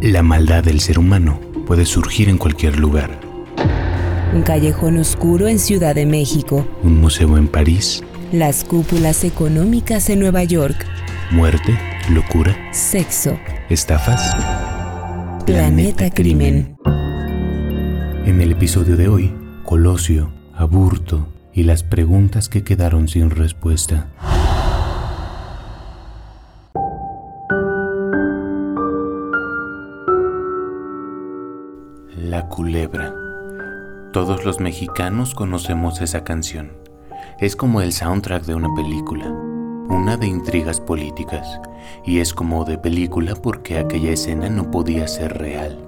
La maldad del ser humano puede surgir en cualquier lugar. Un callejón oscuro en Ciudad de México. Un museo en París. Las cúpulas económicas en Nueva York. Muerte, locura. Sexo. Estafas. Planeta, Crimen. En el episodio de hoy, Colosio, Aburto y las preguntas que quedaron sin respuesta. Culebra. Todos los mexicanos conocemos esa canción. Es como el soundtrack de una película, una de intrigas políticas, y es como de película porque aquella escena no podía ser real.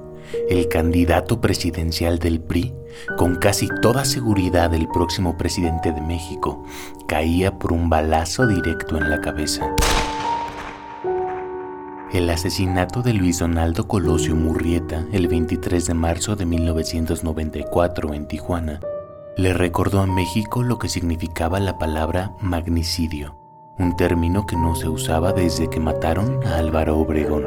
El candidato presidencial del PRI, con casi toda seguridad el próximo presidente de México, caía por un balazo directo en la cabeza. El asesinato de Luis Donaldo Colosio Murrieta el 23 de marzo de 1994 en Tijuana le recordó a México lo que significaba la palabra magnicidio, un término que no se usaba desde que mataron a Álvaro Obregón.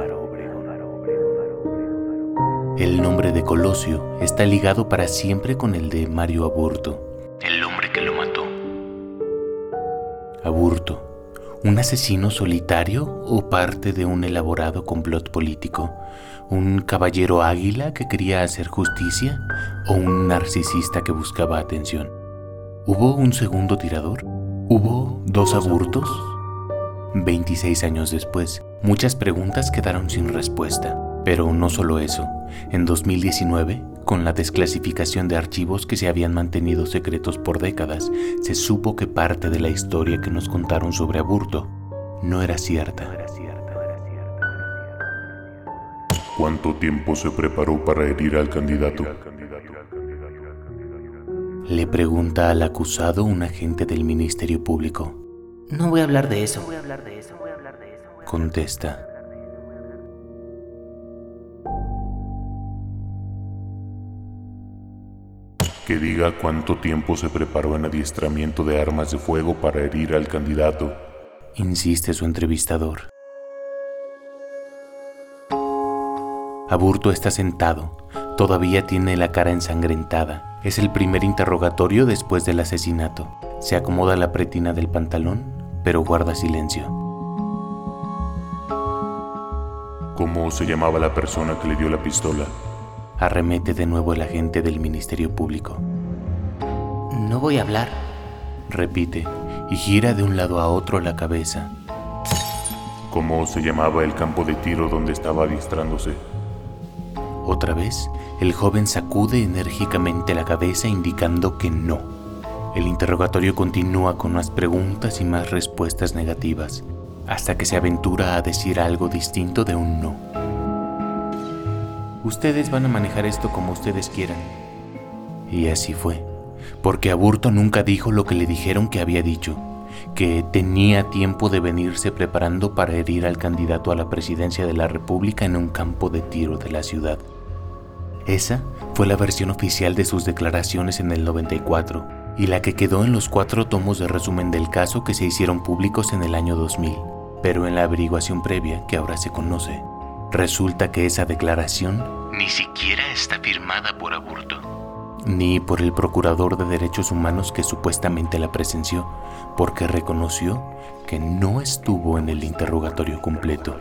El nombre de Colosio está ligado para siempre con el de Mario Aburto, el hombre que lo mató. Aburto ¿Un asesino solitario o parte de un elaborado complot político? ¿Un caballero águila que quería hacer justicia o un narcisista que buscaba atención? ¿Hubo un segundo tirador? ¿Hubo dos aburtos? 26 años después, muchas preguntas quedaron sin respuesta. Pero no solo eso. En 2019, con la desclasificación de archivos que se habían mantenido secretos por décadas, se supo que parte de la historia que nos contaron sobre Aburto no era cierta. ¿Cuánto tiempo se preparó para herir al candidato? Le pregunta al acusado un agente del Ministerio Público. No voy a hablar de eso. Contesta. Que diga cuánto tiempo se preparó en adiestramiento de armas de fuego para herir al candidato. Insiste su entrevistador. Aburto está sentado. Todavía tiene la cara ensangrentada. Es el primer interrogatorio después del asesinato. Se acomoda la pretina del pantalón, pero guarda silencio. ¿Cómo se llamaba la persona que le dio la pistola? Arremete de nuevo el agente del Ministerio Público. No voy a hablar, repite, y gira de un lado a otro la cabeza. ¿Cómo se llamaba el campo de tiro donde estaba adiestrándose? Otra vez, el joven sacude enérgicamente la cabeza indicando que no. El interrogatorio continúa con más preguntas y más respuestas negativas, hasta que se aventura a decir algo distinto de un no. Ustedes van a manejar esto como ustedes quieran. Y así fue, porque Aburto nunca dijo lo que le dijeron que había dicho, que tenía tiempo de venirse preparando para herir al candidato a la presidencia de la República en un campo de tiro de la ciudad. Esa fue la versión oficial de sus declaraciones en el 94 y la que quedó en los cuatro tomos de resumen del caso que se hicieron públicos en el año 2000, pero en la averiguación previa que ahora se conoce, Resulta que esa declaración ni siquiera está firmada por Aburto, ni por el Procurador de Derechos Humanos que supuestamente la presenció, porque reconoció que no estuvo en el interrogatorio completo.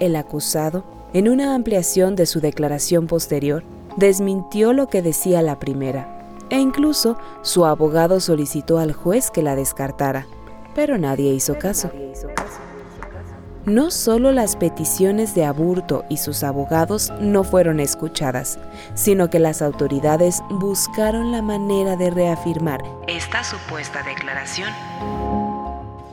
El acusado, en una ampliación de su declaración posterior, desmintió lo que decía la primera, e incluso su abogado solicitó al juez que la descartara, pero nadie hizo caso. No solo las peticiones de Aburto y sus abogados no fueron escuchadas, sino que las autoridades buscaron la manera de reafirmar esta supuesta declaración.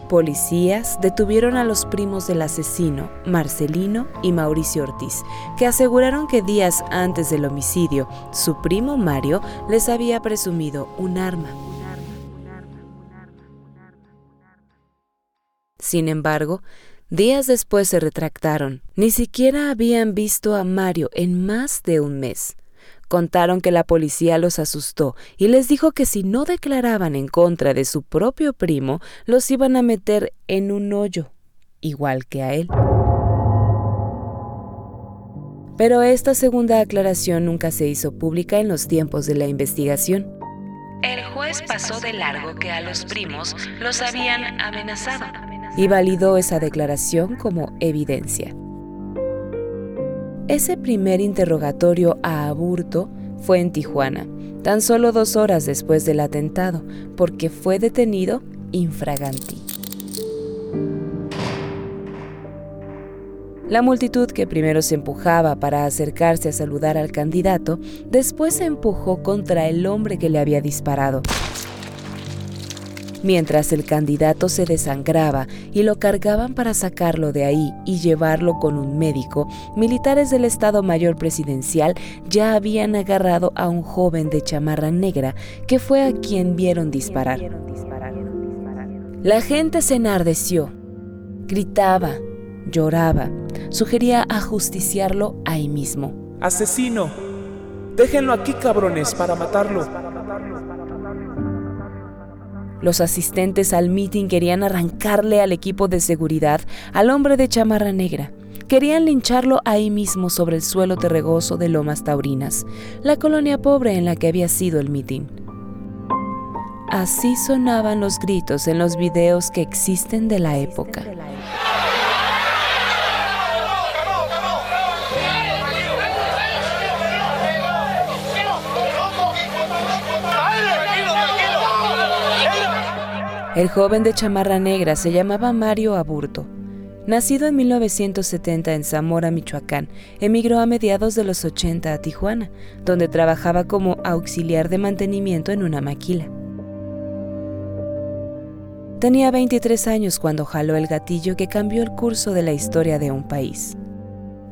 Policías detuvieron a los primos del asesino, Marcelino y Mauricio Ortiz, que aseguraron que días antes del homicidio, su primo Mario les había presumido un arma. Sin embargo, Días después se retractaron. Ni siquiera habían visto a Mario en más de un mes. Contaron que la policía los asustó y les dijo que si no declaraban en contra de su propio primo, los iban a meter en un hoyo, igual que a él. Pero esta segunda aclaración nunca se hizo pública en los tiempos de la investigación. El juez pasó de largo que a los primos los habían amenazado. Y validó esa declaración como evidencia. Ese primer interrogatorio a Aburto fue en Tijuana, tan solo dos horas después del atentado, porque fue detenido infraganti. La multitud que primero se empujaba para acercarse a saludar al candidato, después se empujó contra el hombre que le había disparado. Mientras el candidato se desangraba y lo cargaban para sacarlo de ahí y llevarlo con un médico, militares del Estado Mayor Presidencial ya habían agarrado a un joven de chamarra negra que fue a quien vieron disparar. La gente se enardeció, gritaba, lloraba, sugería ajusticiarlo ahí mismo. ¡Asesino! Déjenlo aquí, cabrones, para matarlo. Los asistentes al mitin querían arrancarle al equipo de seguridad al hombre de chamarra negra. Querían lincharlo ahí mismo sobre el suelo terregoso de Lomas Taurinas, la colonia pobre en la que había sido el mitin. Así sonaban los gritos en los videos que existen de la época. El joven de chamarra negra se llamaba Mario Aburto. Nacido en 1970 en Zamora, Michoacán, emigró a mediados de los 80 a Tijuana, donde trabajaba como auxiliar de mantenimiento en una maquila. Tenía 23 años cuando jaló el gatillo que cambió el curso de la historia de un país.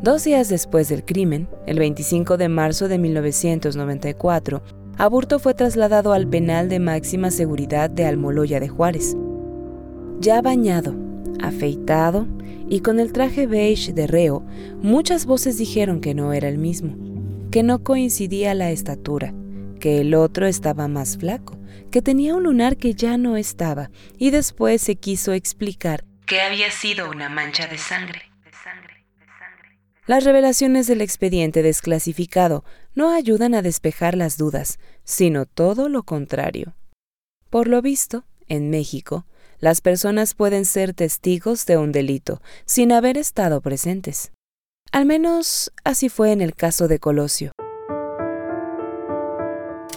Dos días después del crimen, el 25 de marzo de 1994, Aburto fue trasladado al penal de máxima seguridad de Almoloya de Juárez. Ya bañado, afeitado y con el traje beige de reo, muchas voces dijeron que no era el mismo, que no coincidía la estatura, que el otro estaba más flaco, que tenía un lunar que ya no estaba, y después se quiso explicar que había sido una mancha de sangre. Las revelaciones del expediente desclasificado no ayudan a despejar las dudas, sino todo lo contrario. Por lo visto, en México, las personas pueden ser testigos de un delito sin haber estado presentes. Al menos así fue en el caso de Colosio.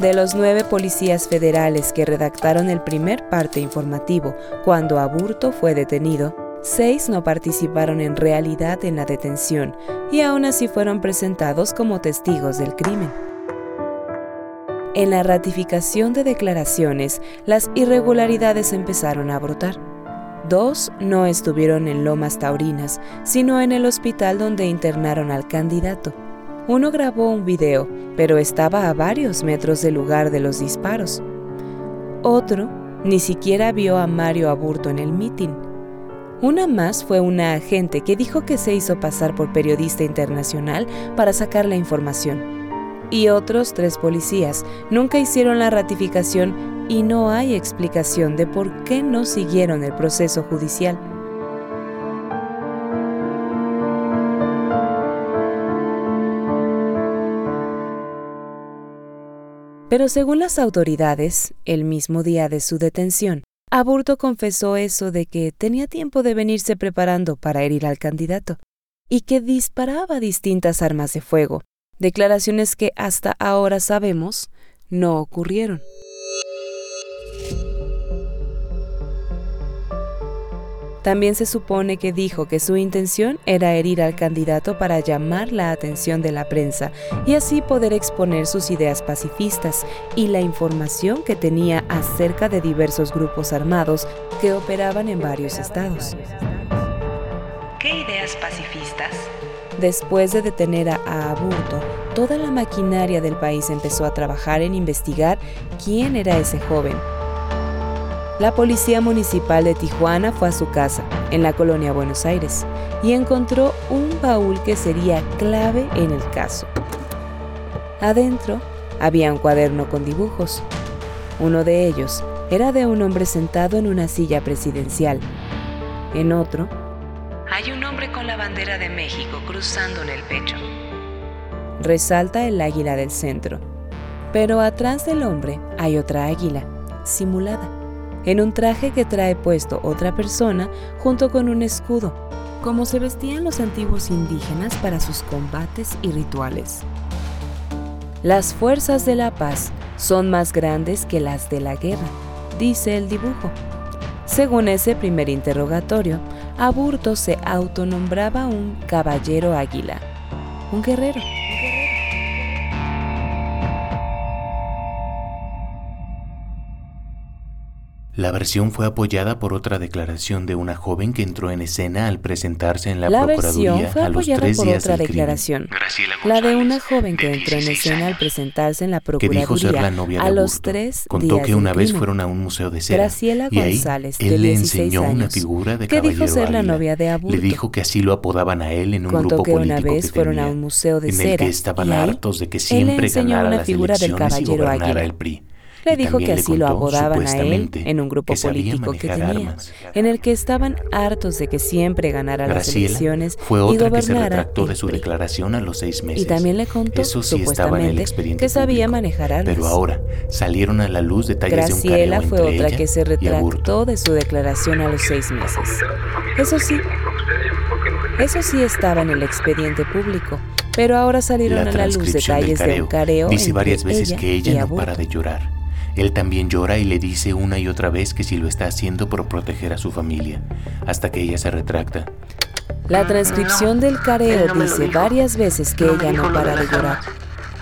De los nueve policías federales que redactaron el primer parte informativo cuando Aburto fue detenido, Seis no participaron en realidad en la detención y aún así fueron presentados como testigos del crimen. En la ratificación de declaraciones, las irregularidades empezaron a brotar. Dos no estuvieron en Lomas Taurinas, sino en el hospital donde internaron al candidato. Uno grabó un video, pero estaba a varios metros del lugar de los disparos. Otro ni siquiera vio a Mario Aburto en el mitin. Una más fue una agente que dijo que se hizo pasar por periodista internacional para sacar la información. Y otros tres policías nunca hicieron la ratificación y no hay explicación de por qué no siguieron el proceso judicial. Pero según las autoridades, el mismo día de su detención, Aburto confesó eso de que tenía tiempo de venirse preparando para herir al candidato y que disparaba distintas armas de fuego, declaraciones que hasta ahora sabemos no ocurrieron. También se supone que dijo que su intención era herir al candidato para llamar la atención de la prensa y así poder exponer sus ideas pacifistas y la información que tenía acerca de diversos grupos armados que operaban en varios estados. ¿Qué ideas pacifistas? Después de detener a Aburto, toda la maquinaria del país empezó a trabajar en investigar quién era ese joven la Policía Municipal de Tijuana fue a su casa, en la colonia Buenos Aires, y encontró un baúl que sería clave en el caso. Adentro había un cuaderno con dibujos. Uno de ellos era de un hombre sentado en una silla presidencial. En otro, hay un hombre con la bandera de México cruzando en el pecho. resalta el águila del centro. Pero atrás del hombre hay otra águila, simulada, en un traje que trae puesto otra persona junto con un escudo, como se vestían los antiguos indígenas para sus combates y rituales. Las fuerzas de la paz son más grandes que las de la guerra, dice el dibujo. Según ese primer interrogatorio, Aburto se autonombraba un caballero águila, un guerrero. La versión fue apoyada por otra declaración de una joven que entró en escena al presentarse en la, La Procuraduría fue a los tres por días otra del crimen. declaración, la de una joven que entró en escena al presentarse en la que dijo ser la Procuraduría novia de a los tres Contó días que una vez crimen. fueron a un museo de cera Graciela y ahí González, de él le 16 enseñó una figura de que dijo caballero ser la novia de Aburto. Le dijo que así lo apodaban a él en un Contó grupo que una político vez que fueron a un museo de en el cera que estaban hartos de que siempre ganara una las elecciones y caballero gobernara el PRI. Le Y dijo que así lo apodaban a él en un grupo que político que tenía, armas. en el que estaban hartos de que siempre ganara las Graciela elecciones fue y otra que se gobernara retractó el de su declaración a los seis meses. Y también le contó, Eso sí estaba en el expediente que sabía público. manejar armas. Pero ahora salieron a la luz detalles Graciela de un fue careo entre otra que se ella y Aburto. retractó de su declaración a los seis meses. Eso sí, eso sí estaba en el expediente público, pero ahora salieron La a la luz detalles de un careo dice entre varias veces ella que ella y no para de llorar. Él también llora y le dice una y otra vez que si lo está haciendo por proteger a su familia, hasta que ella se retracta. La transcripción del careo no dice varias veces que No ella no para de llorar.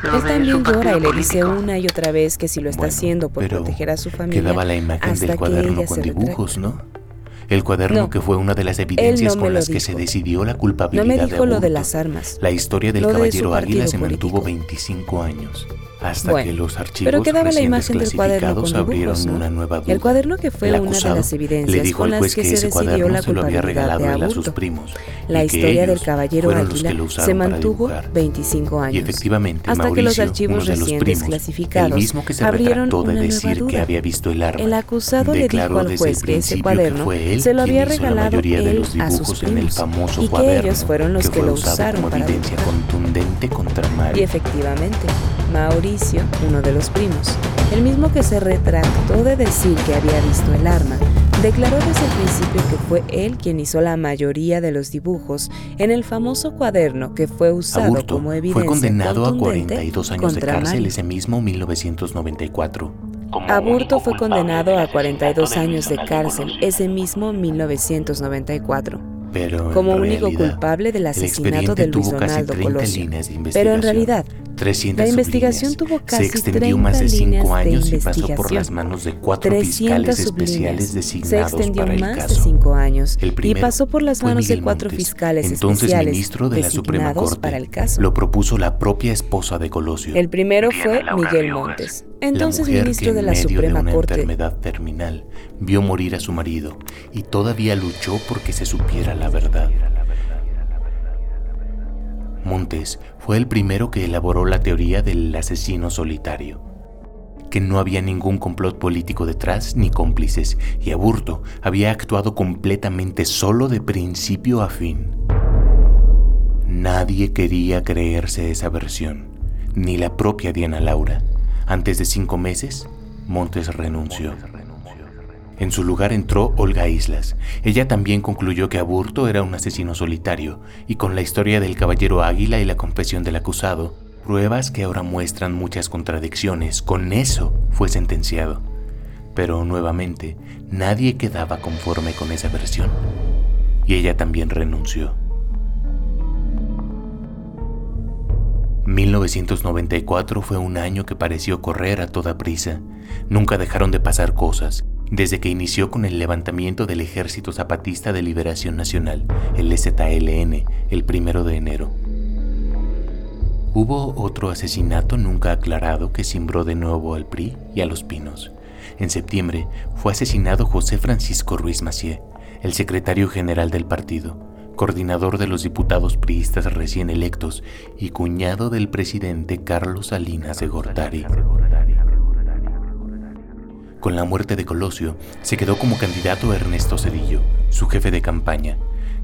Él también llora y le dice político. una y otra vez que si lo está Bueno, haciendo por proteger a su familia. Quedaba la imagen hasta del que cuaderno ella con se dibujos, ¿no? El cuaderno No, que fue una de las evidencias no con las que se decidió la No culpabilidad me dijo de lo de las armas. La historia del de caballero águila se mantuvo político. 25 años, hasta Bueno, que los archivos Pero quedaba la imagen del cuaderno con abrieron ¿no? una nueva duda. El cuaderno que fue una de las evidencias le dijo con al las juez que que se ese decidió cuaderno la se lo había regalado él a sus primos. La que historia del caballero que águila se mantuvo dibujar. 25 años. Y efectivamente, hasta que los archivos uno de los primos, el mismo que se abrieron de decir que había visto el arma, El acusado le dijo al juez que ese cuaderno fue él se lo había regalado él a sus primos y que ellos fueron los que, lo usaron como para evidencia dibujar. contundente contra Mario. Y efectivamente, Mauricio, uno de los primos, el mismo que se retractó de decir que había visto el arma, declaró desde el principio que fue él quien hizo la mayoría de los dibujos en el famoso cuaderno que fue usado Aburto como evidencia fue condenado a contundente 42 años de cárcel Mario. ese mismo 1994. Aburto fue condenado a 42 años de cárcel ese mismo 1994 Pero como único realidad, culpable del el asesinato de Luis Donaldo 30 Colosio. Pero en realidad, 300 la investigación tuvo casi se extendió 30 más de 5 líneas de años y pasó por las manos de cuatro 300 fiscales especiales Se designados extendió para el más de caso. 5 años El y primero pasó por las fue manos de Miguel cuatro Montes, fiscales entonces especiales ministro de la Suprema designados Corte. para el caso. Lo propuso la propia esposa de Colosio. El primero fue Miguel Riojas, Montes, la entonces mujer ministro que de en la medio Suprema de una Corte. enfermedad terminal vio morir a su marido y todavía luchó porque se supiera la verdad. Montes fue el primero que elaboró la teoría del asesino solitario, que no había ningún complot político detrás ni cómplices, y Aburto había actuado completamente solo de principio a fin. Nadie quería creerse esa versión, ni la propia Diana Laura. Antes de cinco meses, Montes renunció. En su lugar entró Olga Islas. Ella también concluyó que Aburto era un asesino solitario, y con la historia del caballero Águila y la confesión del acusado, pruebas que ahora muestran muchas contradicciones, con eso fue sentenciado. Pero nuevamente, nadie quedaba conforme con esa versión, y ella también renunció. 1994 fue un año que pareció correr a toda prisa. Nunca dejaron de pasar cosas, desde que inició con el levantamiento del Ejército Zapatista de Liberación Nacional, el EZLN, el primero de enero. Hubo otro asesinato nunca aclarado que cimbró de nuevo al PRI y a los Pinos. En septiembre fue asesinado José Francisco Ruiz Macié, el secretario general del partido, coordinador de los diputados priistas recién electos y cuñado del presidente Carlos Salinas de Gortari. Con la muerte de Colosio, se quedó como candidato Ernesto Cedillo, su jefe de campaña,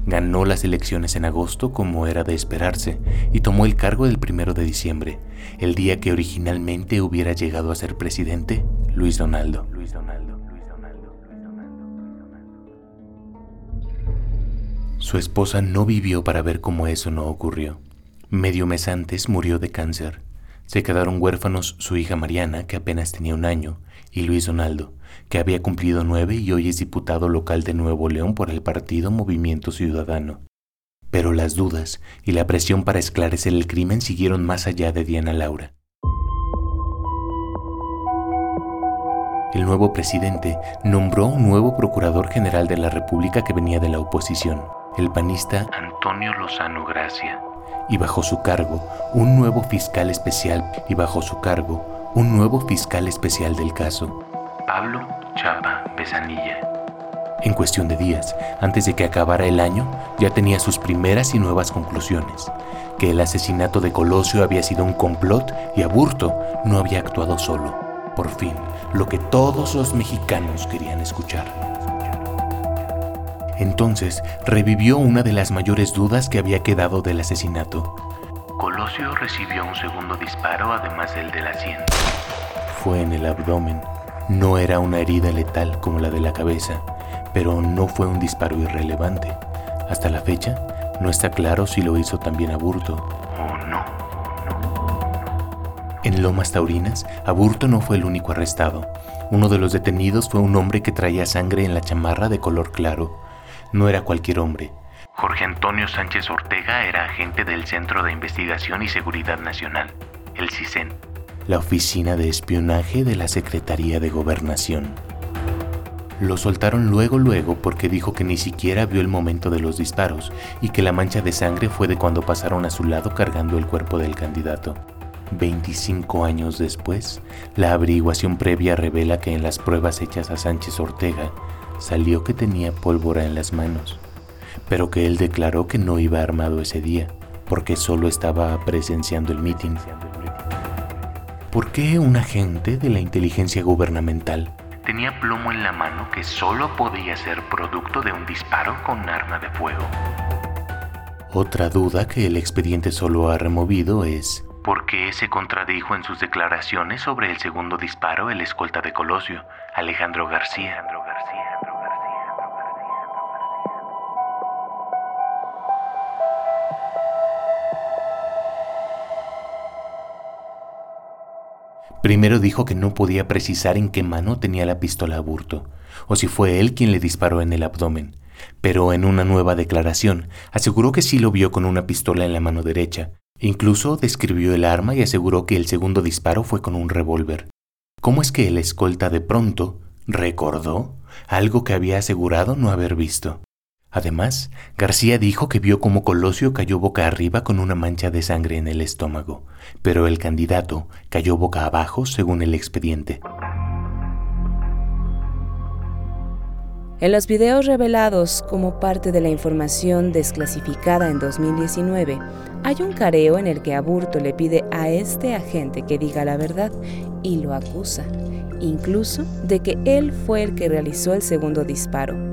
Ganó las elecciones en agosto como era de esperarse y tomó el cargo el primero de diciembre, el día que originalmente hubiera llegado a ser presidente Luis Donaldo. Luis Donaldo. Su esposa no vivió para ver cómo eso no ocurrió. Medio mes antes murió de cáncer. Se quedaron huérfanos su hija Mariana, que apenas tenía un año, y Luis Donaldo, que había cumplido nueve y hoy es diputado local de Nuevo León por el partido Movimiento Ciudadano. Pero las dudas y la presión para esclarecer el crimen siguieron más allá de Diana Laura. El nuevo presidente nombró un nuevo procurador general de la República que venía de la oposición, el panista Antonio Lozano Gracia, y bajo su cargo un nuevo fiscal especial y bajo su cargo un nuevo fiscal especial del caso, Pablo Chapa Pesanilla. En cuestión de días, antes de que acabara el año, ya tenía sus primeras y nuevas conclusiones, que el asesinato de Colosio había sido un complot y Aburto no había actuado solo. Por fin, lo que todos los mexicanos querían escuchar. Entonces revivió una de las mayores dudas que había quedado del asesinato. Colosio recibió un segundo disparo además del de la sien. Fue en el abdomen. No era una herida letal como la de la cabeza, pero no fue un disparo irrelevante. Hasta la fecha, no está claro si lo hizo también Aburto o no. En Lomas Taurinas, Aburto no fue el único arrestado. Uno de los detenidos fue un hombre que traía sangre en la chamarra de color claro no era cualquier hombre. Jorge Antonio Sánchez Ortega era agente del Centro de Investigación y Seguridad Nacional, el CISEN, la oficina de espionaje de la Secretaría de Gobernación. Lo soltaron luego luego porque dijo que ni siquiera vio el momento de los disparos y que la mancha de sangre fue de cuando pasaron a su lado cargando el cuerpo del candidato. 25 años después, la averiguación previa revela que en las pruebas hechas a Sánchez Ortega salió que tenía pólvora en las manos, pero que él declaró que no iba armado ese día, porque solo estaba presenciando el mitin. ¿Por qué un agente de la inteligencia gubernamental tenía plomo en la mano que solo podía ser producto de un disparo con arma de fuego? Otra duda que el expediente solo ha removido es ¿por qué se contradijo en sus declaraciones sobre el segundo disparo el escolta de Colosio, Alejandro García? Primero dijo que no podía precisar en qué mano tenía la pistola a Burto, o si fue él quien le disparó en el abdomen, pero en una nueva declaración aseguró que sí lo vio con una pistola en la mano derecha. Incluso describió el arma y aseguró que el segundo disparo fue con un revólver. ¿Cómo es que el escolta de pronto recordó algo que había asegurado no haber visto? Además, García dijo que vio como Colosio cayó boca arriba con una mancha de sangre en el estómago, pero el candidato cayó boca abajo según el expediente. En los videos revelados como parte de la información desclasificada en 2019, hay un careo en el que Aburto le pide a este agente que diga la verdad y lo acusa, incluso de que él fue el que realizó el segundo disparo.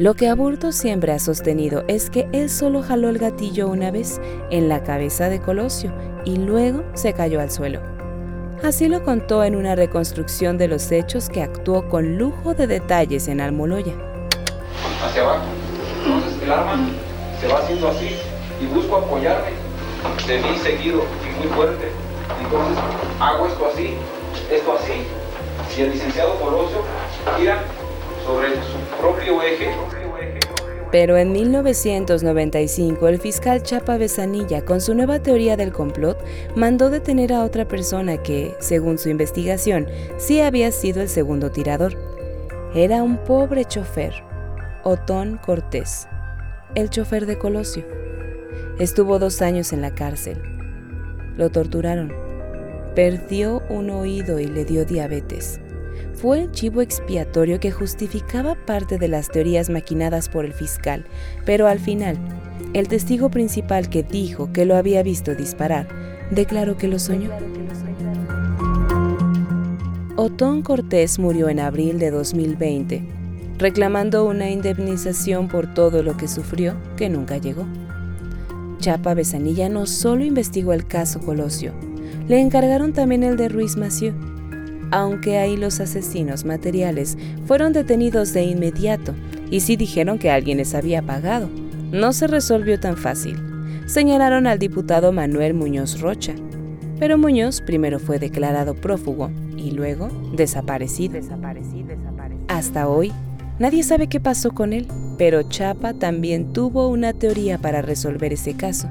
Lo que Aburto siempre ha sostenido es que él solo jaló el gatillo una vez en la cabeza de Colosio y luego se cayó al suelo. Así lo contó en una reconstrucción de los hechos que actuó con lujo de detalles en Almoloya. Hacia abajo. Entonces el arma se va haciendo así y busco apoyarme de mí seguido y muy fuerte. Entonces hago esto así, esto así. Y el licenciado Colosio gira sobre su Pero en 1995 el fiscal Chapa Besanilla, con su nueva teoría del complot, mandó detener a otra persona que, según su investigación, sí había sido el segundo tirador. Era un pobre chofer, Otón Cortés, el chofer de Colosio. Estuvo dos años en la cárcel. Lo torturaron. Perdió un oído y le dio diabetes fue el chivo expiatorio que justificaba parte de las teorías maquinadas por el fiscal, pero al final, el testigo principal que dijo que lo había visto disparar, declaró que lo soñó. Otón Cortés murió en abril de 2020. reclamando una indemnización por todo lo que sufrió que nunca llegó. Chapa Besanilla no solo investigó el caso Colosio, le encargaron también el de Ruiz Massieu, aunque ahí los asesinos materiales fueron detenidos de inmediato y sí dijeron que alguien les había pagado. No se resolvió tan fácil. Señalaron al diputado Manuel Muñoz Rocha, pero Muñoz primero fue declarado prófugo y luego desaparecido. Hasta hoy, nadie sabe qué pasó con él, pero Chapa también tuvo una teoría para resolver ese caso.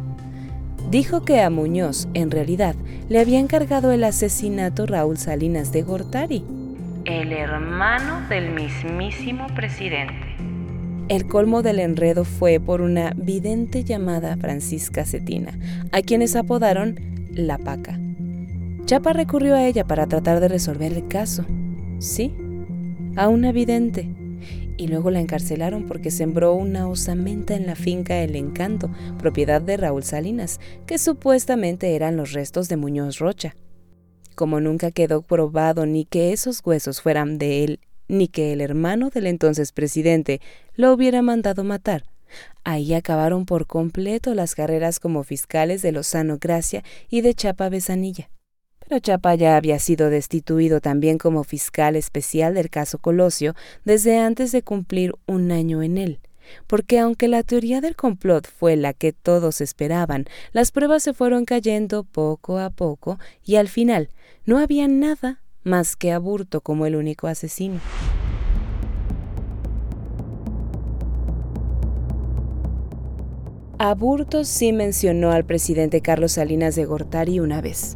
Dijo que a Muñoz, en realidad, le había encargado el asesinato Raúl Salinas de Gortari, el hermano del mismísimo presidente. El colmo del enredo fue por una vidente llamada Francisca Cetina, a quienes apodaron La Paca. Chapa recurrió a ella para tratar de resolver el caso. Sí, a una vidente. Y luego la encarcelaron porque sembró una osamenta en la finca El Encanto, propiedad de Raúl Salinas, que supuestamente eran los restos de Muñoz Rocha. Como nunca quedó probado ni que esos huesos fueran de él ni que el hermano del entonces presidente lo hubiera mandado matar. Ahí acabaron por completo las carreras como fiscales de Lozano Gracia y de Chapa Besanilla. Pero Chapa ya había sido destituido también como fiscal especial del caso Colosio desde antes de cumplir un año en él porque aunque la teoría del complot fue la que todos esperaban, las pruebas se fueron cayendo poco a poco y al final no había nada más que Aburto como el único asesino. Aburto sí mencionó al presidente Carlos Salinas de Gortari una vez,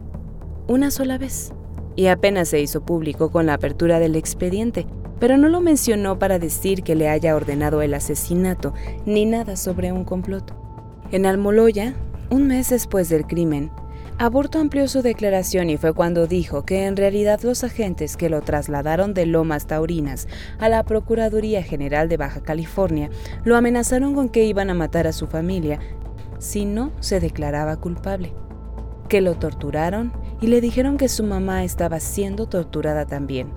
una sola vez, y apenas se hizo público con la apertura del expediente, pero no lo mencionó para decir que le haya ordenado el asesinato ni nada sobre un complot. En Almoloya, un mes después del crimen, Aburto amplió su declaración y fue cuando dijo que en realidad los agentes que lo trasladaron de Lomas Taurinas a la Procuraduría General de Baja California lo amenazaron con que iban a matar a su familia si no se declaraba culpable, que lo torturaron y le dijeron que su mamá estaba siendo torturada también.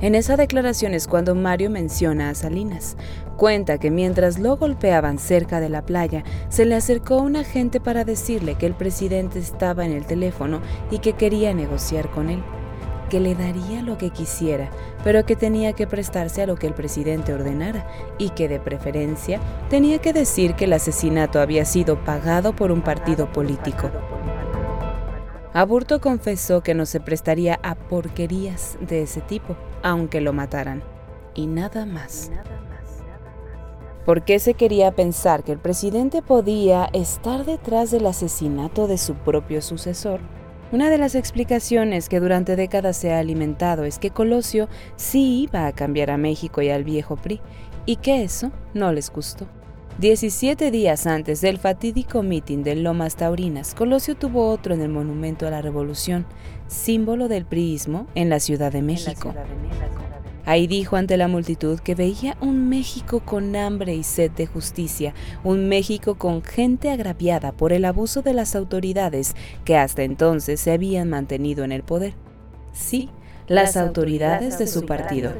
En esa declaración es cuando Mario menciona a Salinas, Cuenta que mientras lo golpeaban cerca de la playa, se le acercó un agente para decirle que el presidente estaba en el teléfono y que quería negociar con él, que le daría lo que quisiera, pero que tenía que prestarse a lo que el presidente ordenara y que de preferencia tenía que decir que el asesinato había sido pagado por un partido político. Aburto confesó que no se prestaría a porquerías de ese tipo, aunque lo mataran, y nada más. ¿Por qué se quería pensar que el presidente podía estar detrás del asesinato de su propio sucesor? Una de las explicaciones que durante décadas se ha alimentado es que Colosio sí iba a cambiar a México y al viejo PRI, y que eso no les gustó. 17 días antes del fatídico mitin de Lomas Taurinas, Colosio tuvo otro en el Monumento a la Revolución, símbolo del priismo en la Ciudad de México. Ahí dijo ante la multitud que veía un México con hambre y sed de justicia, un México con gente agraviada por el abuso de las autoridades que hasta entonces se habían mantenido en el poder. Sí, las, autoridades, de su partido.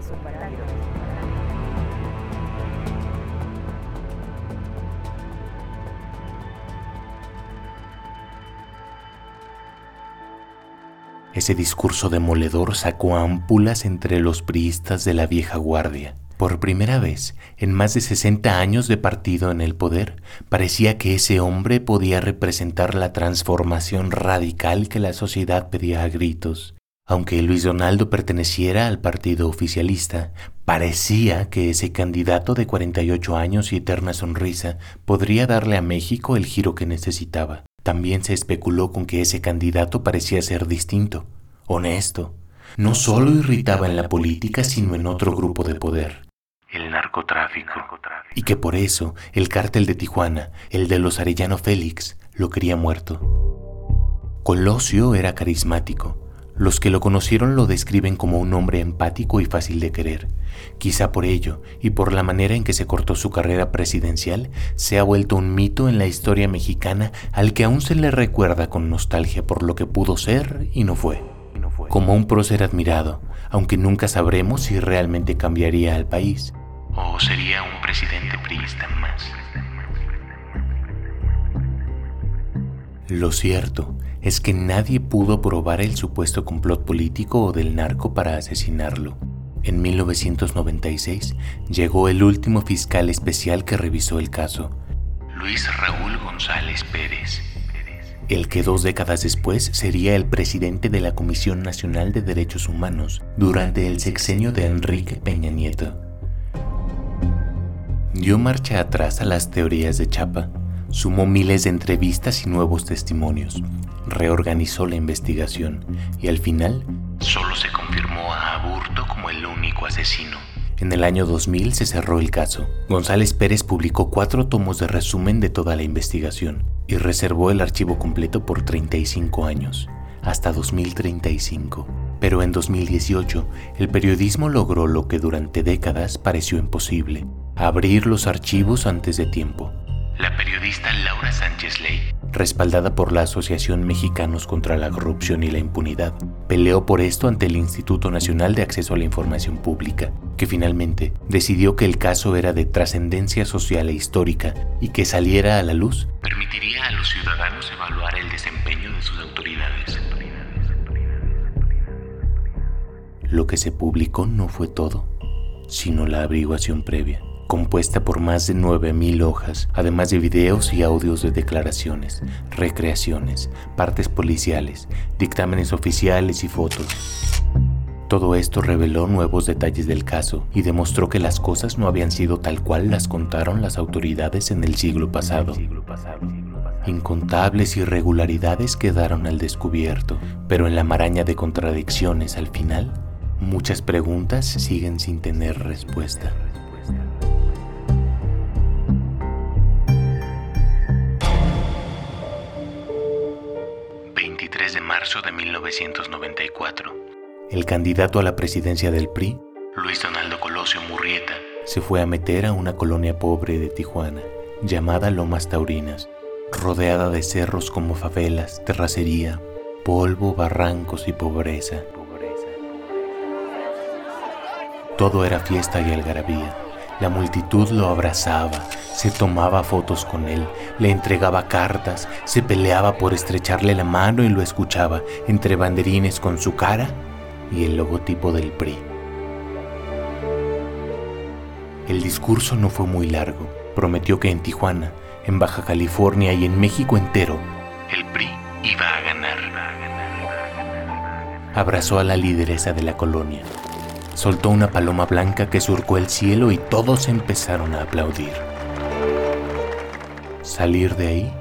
Ese discurso demoledor sacó ámpulas entre los priistas de la vieja guardia. Por primera vez, en más de 60 años de partido en el poder, parecía que ese hombre podía representar la transformación radical que la sociedad pedía a gritos. Aunque Luis Donaldo perteneciera al partido oficialista, parecía que ese candidato de 48 años y eterna sonrisa podría darle a México el giro que necesitaba. También se especuló con que ese candidato parecía ser distinto, honesto. No solo irritaba en la política, sino en otro grupo de poder, el narcotráfico. Y que por eso el cártel de Tijuana, el de los Arellano Félix, lo quería muerto. Colosio era carismático, los que lo conocieron lo describen como un hombre empático y fácil de querer. Quizá por ello, y por la manera en que se cortó su carrera presidencial, se ha vuelto un mito en la historia mexicana al que aún se le recuerda con nostalgia por lo que pudo ser y no fue. Como un prócer admirado, aunque nunca sabremos si realmente cambiaría al país. ¿O sería un presidente priista más? Lo cierto es que nadie pudo probar el supuesto complot político o del narco para asesinarlo. En 1996 llegó el último fiscal especial que revisó el caso, Luis Raúl González Pérez, el que dos décadas después sería el presidente de la Comisión Nacional de Derechos Humanos durante el sexenio de Enrique Peña Nieto. Dio marcha atrás a las teorías de Chapa Sumó miles de entrevistas y nuevos testimonios, reorganizó la investigación y al final solo se confirmó a Aburto como el único asesino. En el año 2000 se cerró el caso. González Pérez publicó cuatro tomos de resumen de toda la investigación y reservó el archivo completo por 35 años, hasta 2035. Pero en 2018, el periodismo logró lo que durante décadas pareció imposible, abrir los archivos antes de tiempo. La periodista Laura Sánchez Ley, respaldada por la Asociación Mexicanos contra la Corrupción y la Impunidad, peleó por esto ante el Instituto Nacional de Acceso a la Información Pública, que finalmente decidió que el caso era de trascendencia social e histórica y que saliera a la luz permitiría a los ciudadanos evaluar el desempeño de sus autoridades. Lo que se publicó no fue todo, sino la averiguación previa compuesta por más de 9.000 hojas, además de videos y audios de declaraciones, recreaciones, partes policiales, dictámenes oficiales y fotos. Todo esto reveló nuevos detalles del caso y demostró que las cosas no habían sido tal cual las contaron las autoridades en el siglo pasado. Incontables irregularidades quedaron al descubierto, pero en la maraña de contradicciones al final, muchas preguntas siguen sin tener respuesta. Marzo de 1994. El candidato a la presidencia del PRI, Luis Donaldo Colosio Murrieta, se fue a meter a una colonia pobre de Tijuana, llamada Lomas Taurinas, rodeada de cerros como favelas, terracería, polvo, barrancos y pobreza. Todo era fiesta y algarabía. La multitud lo abrazaba, se tomaba fotos con él, le entregaba cartas, se peleaba por estrecharle la mano y lo escuchaba entre banderines con su cara y el logotipo del PRI. El discurso no fue muy largo. Prometió que en Tijuana, en Baja California y en México entero, el PRI iba a ganar. Abrazó a la lideresa de la colonia, soltó una paloma blanca que surcó el cielo y todos empezaron a aplaudir. Salir de ahí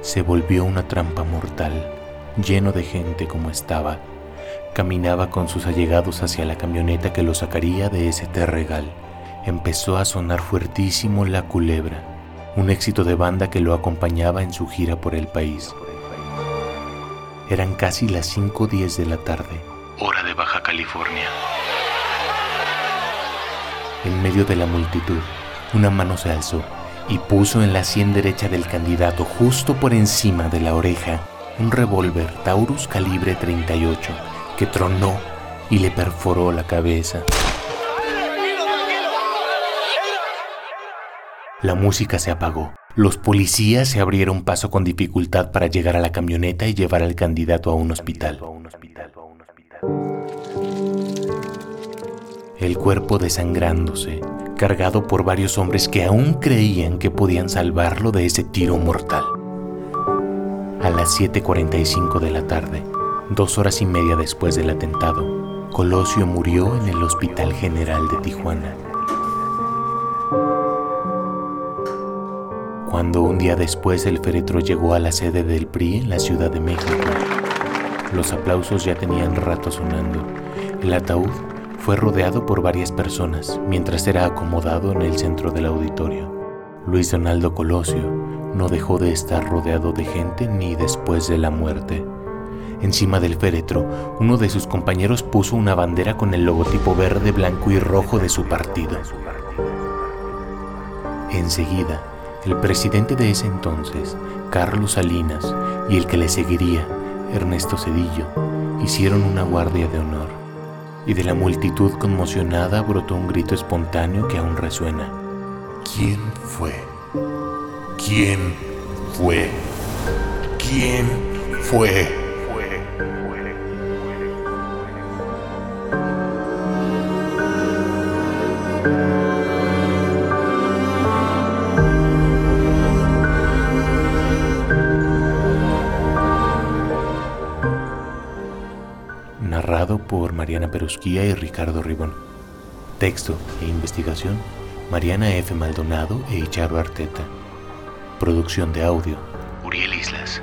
se volvió una trampa mortal, lleno de gente como estaba. Caminaba con sus allegados hacia la camioneta que lo sacaría de ese terregal. Empezó a sonar fuertísimo La Culebra, un éxito de banda que lo acompañaba en su gira por el país. Eran casi las 5.10 de la tarde, hora de Baja California. En medio de la multitud, una mano se alzó y puso en la sien derecha del candidato, justo por encima de la oreja, un revólver Taurus calibre 38 que tronó y le perforó la cabeza. La música se apagó. Los policías se abrieron paso con dificultad para llegar a la camioneta y llevar al candidato a un hospital. El cuerpo desangrándose, cargado por varios hombres que aún creían que podían salvarlo de ese tiro mortal. A las 7.45 de la tarde, dos horas y media después del atentado, Colosio murió en el Hospital General de Tijuana. Cuando un día después el féretro llegó a la sede del PRI en la Ciudad de México, los aplausos ya tenían rato sonando. El ataúd fue rodeado por varias personas mientras era acomodado en el centro del auditorio. Luis Donaldo Colosio no dejó de estar rodeado de gente ni después de la muerte. Encima del féretro, uno de sus compañeros puso una bandera con el logotipo verde, blanco y rojo de su partido. Enseguida, el presidente de ese entonces, Carlos Salinas, y el que le seguiría, Ernesto Cedillo, hicieron una guardia de honor y de la multitud conmocionada brotó un grito espontáneo que aún resuena. ¿Quién fue? ¿Quién fue? ¿Quién fue? Mariana Perusquía y Ricardo Ribón. Texto e investigación Mariana F. Maldonado e Icharo Arteta. Producción de audio Uriel Islas.